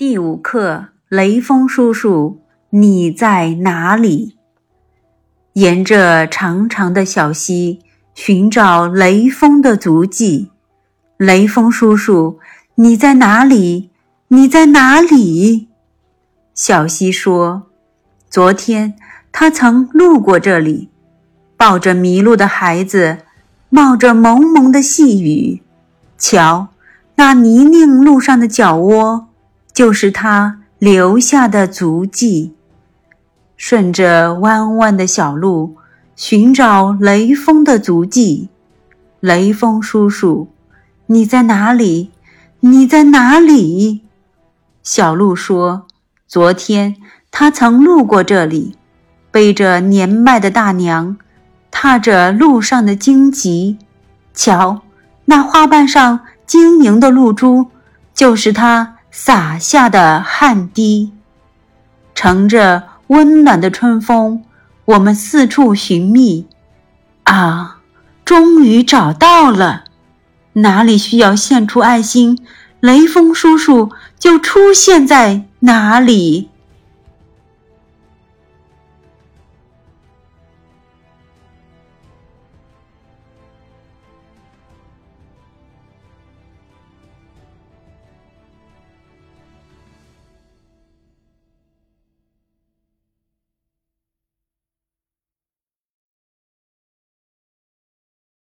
第五课，雷锋叔叔，你在哪里？沿着长长的小溪寻找雷锋的足迹。雷锋叔叔，你在哪里？你在哪里？小溪说：“昨天他曾路过这里，抱着迷路的孩子，冒着蒙蒙的细雨。瞧，那泥泞路上的脚窝。”就是他留下的足迹。顺着弯弯的小路寻找雷锋的足迹。雷锋叔叔，你在哪里？你在哪里？小鹿说：“昨天他曾路过这里，背着年迈的大娘，踏着路上的荆棘。瞧，那花瓣上晶莹的露珠，就是他。”洒下的汗滴，乘着温暖的春风，我们四处寻觅。啊，终于找到了！哪里需要献出爱心，雷锋叔叔就出现在哪里。